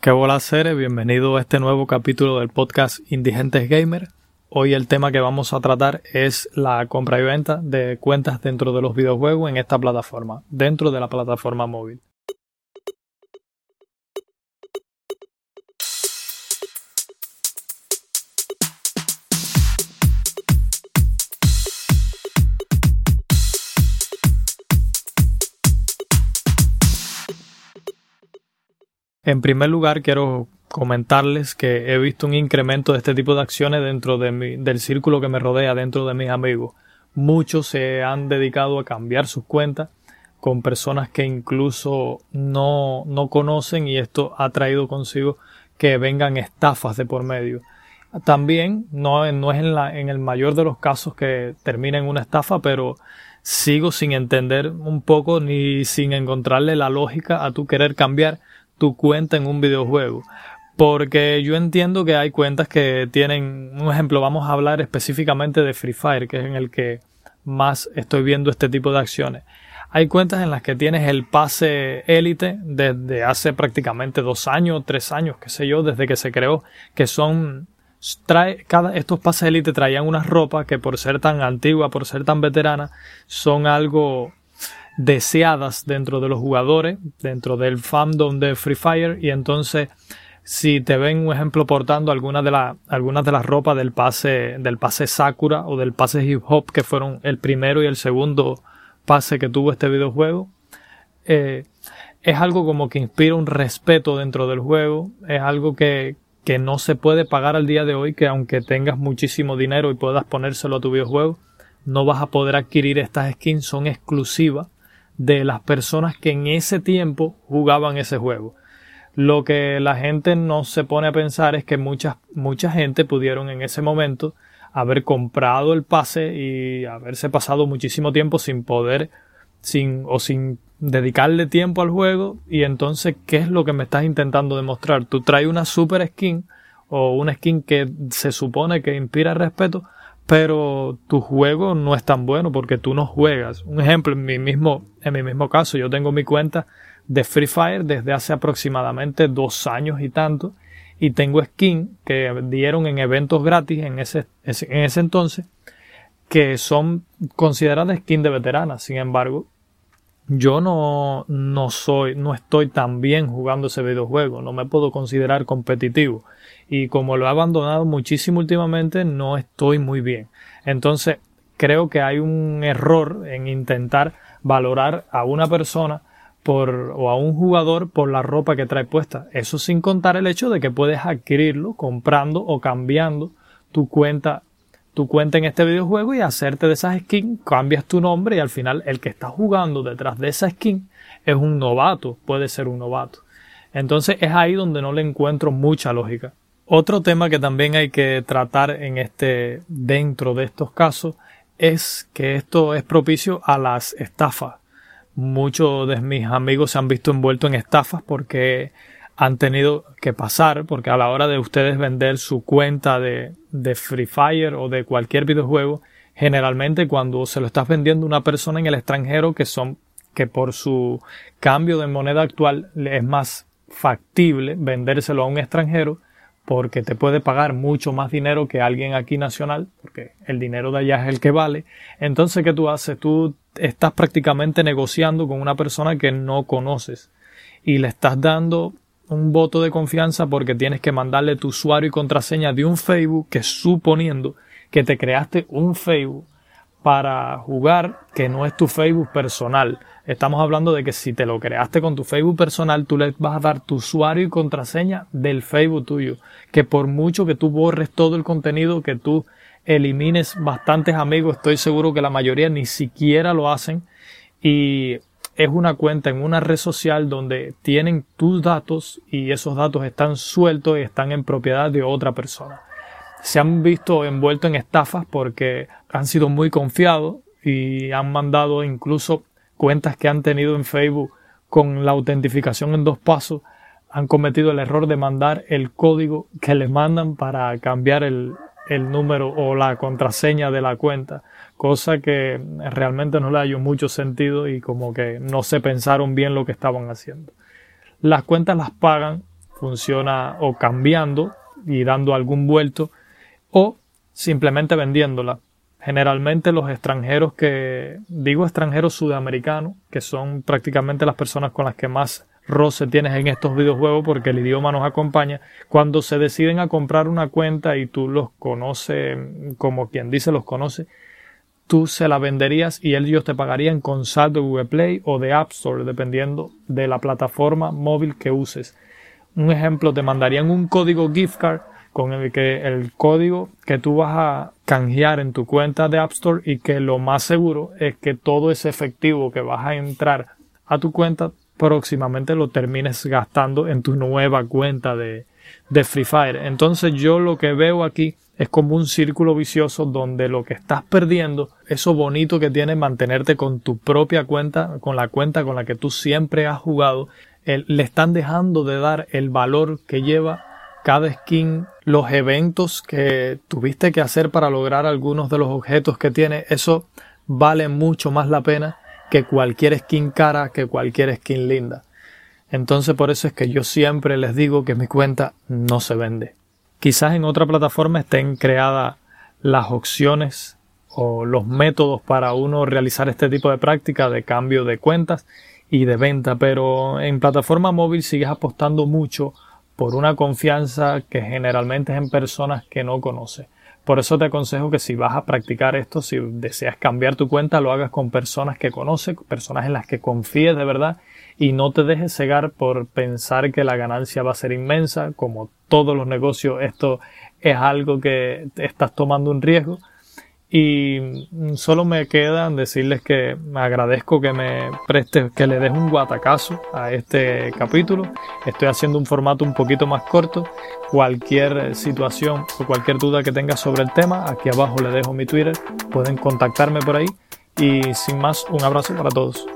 Qué bola seres, bienvenido a este nuevo capítulo del podcast Indigentes Gamer. Hoy el tema que vamos a tratar es la compra y venta de cuentas dentro de los videojuegos en esta plataforma, dentro de la plataforma móvil. En primer lugar, quiero comentarles que he visto un incremento de este tipo de acciones dentro de mi, del círculo que me rodea, dentro de mis amigos. Muchos se han dedicado a cambiar sus cuentas con personas que incluso no, no conocen y esto ha traído consigo que vengan estafas de por medio. También no, no es en, la, en el mayor de los casos que termina en una estafa, pero sigo sin entender un poco ni sin encontrarle la lógica a tu querer cambiar tu cuenta en un videojuego. Porque yo entiendo que hay cuentas que tienen, un ejemplo, vamos a hablar específicamente de Free Fire, que es en el que más estoy viendo este tipo de acciones. Hay cuentas en las que tienes el pase élite desde hace prácticamente dos años, tres años, qué sé yo, desde que se creó, que son trae cada estos pases élite traían unas ropas que por ser tan antigua, por ser tan veterana, son algo deseadas dentro de los jugadores, dentro del fandom de Free Fire. Y entonces si te ven un ejemplo portando algunas de, las algunas de las ropas del pase del pase Sakura o del pase Hip Hop que fueron el primero y el segundo pase que tuvo este videojuego eh, es algo como que inspira un respeto dentro del juego. Es algo que, que no se puede pagar al día de hoy que aunque tengas muchísimo dinero y puedas ponérselo a tu videojuego no vas a poder adquirir estas skins son exclusivas de las personas que en ese tiempo jugaban ese juego. Lo que la gente no se pone a pensar es que mucha, mucha gente pudieron en ese momento haber comprado el pase y haberse pasado muchísimo tiempo sin poder sin o sin dedicarle tiempo al juego y entonces qué es lo que me estás intentando demostrar tú traes una super skin o una skin que se supone que inspira respeto pero tu juego no es tan bueno porque tú no juegas. Un ejemplo, en mi mismo, en mi mismo caso, yo tengo mi cuenta de Free Fire desde hace aproximadamente dos años y tanto y tengo skin que dieron en eventos gratis en ese, en ese entonces que son consideradas skin de veteranas. Sin embargo, yo no, no soy, no estoy tan bien jugando ese videojuego, no me puedo considerar competitivo y como lo he abandonado muchísimo últimamente, no estoy muy bien. Entonces, creo que hay un error en intentar valorar a una persona por, o a un jugador por la ropa que trae puesta. Eso sin contar el hecho de que puedes adquirirlo comprando o cambiando tu cuenta tu cuenta en este videojuego y hacerte de esas skins, cambias tu nombre y al final el que está jugando detrás de esa skin es un novato, puede ser un novato. Entonces es ahí donde no le encuentro mucha lógica. Otro tema que también hay que tratar en este, dentro de estos casos, es que esto es propicio a las estafas. Muchos de mis amigos se han visto envueltos en estafas porque han tenido que pasar, porque a la hora de ustedes vender su cuenta de, de Free Fire o de cualquier videojuego, generalmente cuando se lo estás vendiendo a una persona en el extranjero que son, que por su cambio de moneda actual es más factible vendérselo a un extranjero, porque te puede pagar mucho más dinero que alguien aquí nacional, porque el dinero de allá es el que vale. Entonces, ¿qué tú haces? Tú estás prácticamente negociando con una persona que no conoces y le estás dando un voto de confianza porque tienes que mandarle tu usuario y contraseña de un Facebook que suponiendo que te creaste un Facebook para jugar que no es tu Facebook personal. Estamos hablando de que si te lo creaste con tu Facebook personal, tú le vas a dar tu usuario y contraseña del Facebook tuyo. Que por mucho que tú borres todo el contenido, que tú elimines bastantes amigos, estoy seguro que la mayoría ni siquiera lo hacen. Y es una cuenta en una red social donde tienen tus datos y esos datos están sueltos y están en propiedad de otra persona. Se han visto envueltos en estafas porque han sido muy confiados y han mandado incluso cuentas que han tenido en Facebook con la autentificación en dos pasos han cometido el error de mandar el código que les mandan para cambiar el, el número o la contraseña de la cuenta, cosa que realmente no le dio mucho sentido y como que no se pensaron bien lo que estaban haciendo. Las cuentas las pagan funciona o cambiando y dando algún vuelto o simplemente vendiéndola. Generalmente los extranjeros que digo extranjeros sudamericanos, que son prácticamente las personas con las que más roce tienes en estos videojuegos porque el idioma nos acompaña, cuando se deciden a comprar una cuenta y tú los conoces como quien dice los conoce, tú se la venderías y ellos te pagarían con saldo de Google Play o de App Store, dependiendo de la plataforma móvil que uses. Un ejemplo, te mandarían un código gift card con el que el código que tú vas a canjear en tu cuenta de App Store y que lo más seguro es que todo ese efectivo que vas a entrar a tu cuenta próximamente lo termines gastando en tu nueva cuenta de, de Free Fire. Entonces yo lo que veo aquí es como un círculo vicioso donde lo que estás perdiendo, eso bonito que tiene mantenerte con tu propia cuenta, con la cuenta con la que tú siempre has jugado, le están dejando de dar el valor que lleva cada skin, los eventos que tuviste que hacer para lograr algunos de los objetos que tiene, eso vale mucho más la pena que cualquier skin cara, que cualquier skin linda. Entonces por eso es que yo siempre les digo que mi cuenta no se vende. Quizás en otra plataforma estén creadas las opciones o los métodos para uno realizar este tipo de práctica de cambio de cuentas y de venta, pero en plataforma móvil sigues apostando mucho por una confianza que generalmente es en personas que no conoces. Por eso te aconsejo que si vas a practicar esto, si deseas cambiar tu cuenta, lo hagas con personas que conoces, personas en las que confíes de verdad y no te dejes cegar por pensar que la ganancia va a ser inmensa. Como todos los negocios, esto es algo que estás tomando un riesgo. Y solo me queda decirles que agradezco que me prestes, que le des un guatacazo a este capítulo. Estoy haciendo un formato un poquito más corto. Cualquier situación o cualquier duda que tengas sobre el tema, aquí abajo le dejo mi Twitter. Pueden contactarme por ahí. Y sin más, un abrazo para todos.